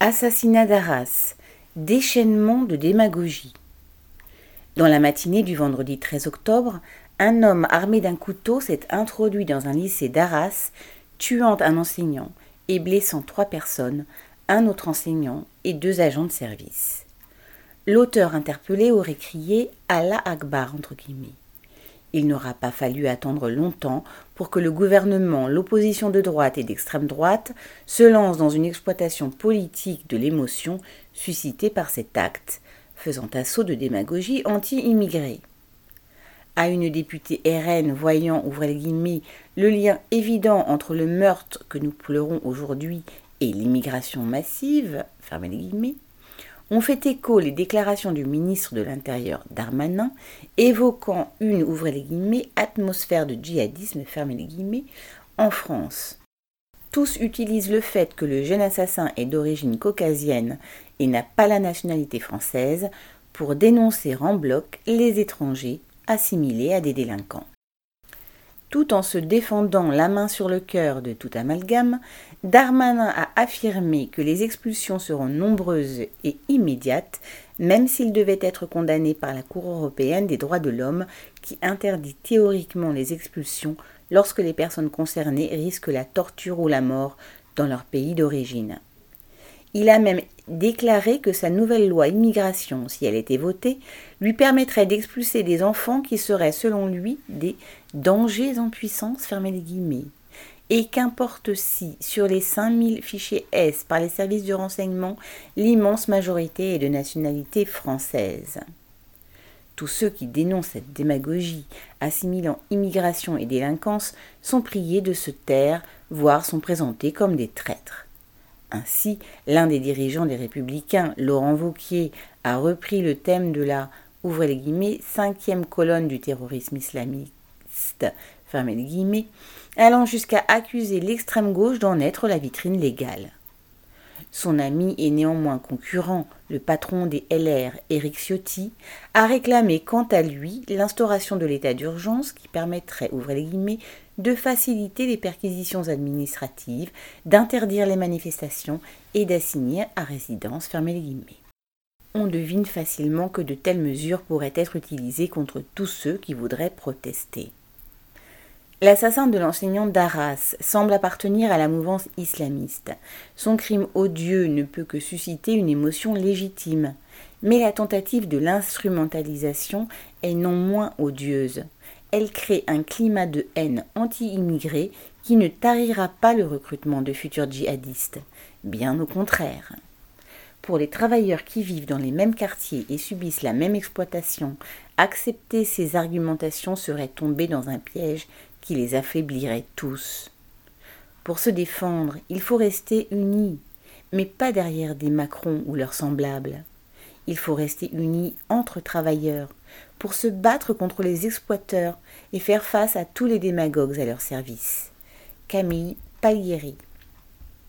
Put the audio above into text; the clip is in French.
Assassinat d'Arras, déchaînement de démagogie. Dans la matinée du vendredi 13 octobre, un homme armé d'un couteau s'est introduit dans un lycée d'Arras, tuant un enseignant et blessant trois personnes, un autre enseignant et deux agents de service. L'auteur interpellé aurait crié Allah Akbar entre guillemets. Il n'aura pas fallu attendre longtemps pour que le gouvernement, l'opposition de droite et d'extrême droite se lancent dans une exploitation politique de l'émotion suscitée par cet acte, faisant assaut de démagogie anti-immigrée. À une députée RN voyant, ouvrez guillemets, le lien évident entre le meurtre que nous pleurons aujourd'hui et l'immigration massive, fermez les guillemets, ont fait écho les déclarations du ministre de l'Intérieur Darmanin évoquant une, ouvrez les guillemets, atmosphère de djihadisme, fermez les guillemets, en France. Tous utilisent le fait que le jeune assassin est d'origine caucasienne et n'a pas la nationalité française pour dénoncer en bloc les étrangers assimilés à des délinquants. Tout en se défendant la main sur le cœur de tout amalgame, Darmanin a affirmé que les expulsions seront nombreuses et immédiates, même s'il devait être condamné par la Cour européenne des droits de l'homme qui interdit théoriquement les expulsions lorsque les personnes concernées risquent la torture ou la mort dans leur pays d'origine. Il a même déclaré que sa nouvelle loi immigration, si elle était votée, lui permettrait d'expulser des enfants qui seraient, selon lui, des dangers en puissance, fermez les guillemets. Et qu'importe si, sur les 5000 fichiers S par les services de renseignement, l'immense majorité est de nationalité française. Tous ceux qui dénoncent cette démagogie, assimilant immigration et délinquance, sont priés de se taire, voire sont présentés comme des traîtres. Ainsi, l'un des dirigeants des Républicains, Laurent Vauquier, a repris le thème de la ouvrez les guillemets, cinquième colonne du terrorisme islamiste, allant jusqu'à accuser l'extrême gauche d'en être la vitrine légale. Son ami et néanmoins concurrent, le patron des LR, Éric Ciotti, a réclamé quant à lui l'instauration de l'état d'urgence qui permettrait, ouvrez les guillemets, de faciliter les perquisitions administratives, d'interdire les manifestations et d'assigner à résidence, fermez les guillemets. On devine facilement que de telles mesures pourraient être utilisées contre tous ceux qui voudraient protester. L'assassin de l'enseignant d'Arras semble appartenir à la mouvance islamiste. Son crime odieux ne peut que susciter une émotion légitime. Mais la tentative de l'instrumentalisation est non moins odieuse. Elle crée un climat de haine anti-immigrée qui ne tarira pas le recrutement de futurs djihadistes. Bien au contraire. Pour les travailleurs qui vivent dans les mêmes quartiers et subissent la même exploitation, accepter ces argumentations serait tomber dans un piège qui les affaiblirait tous. Pour se défendre, il faut rester unis, mais pas derrière des Macron ou leurs semblables. Il faut rester unis entre travailleurs, pour se battre contre les exploiteurs et faire face à tous les démagogues à leur service. Camille Paglieri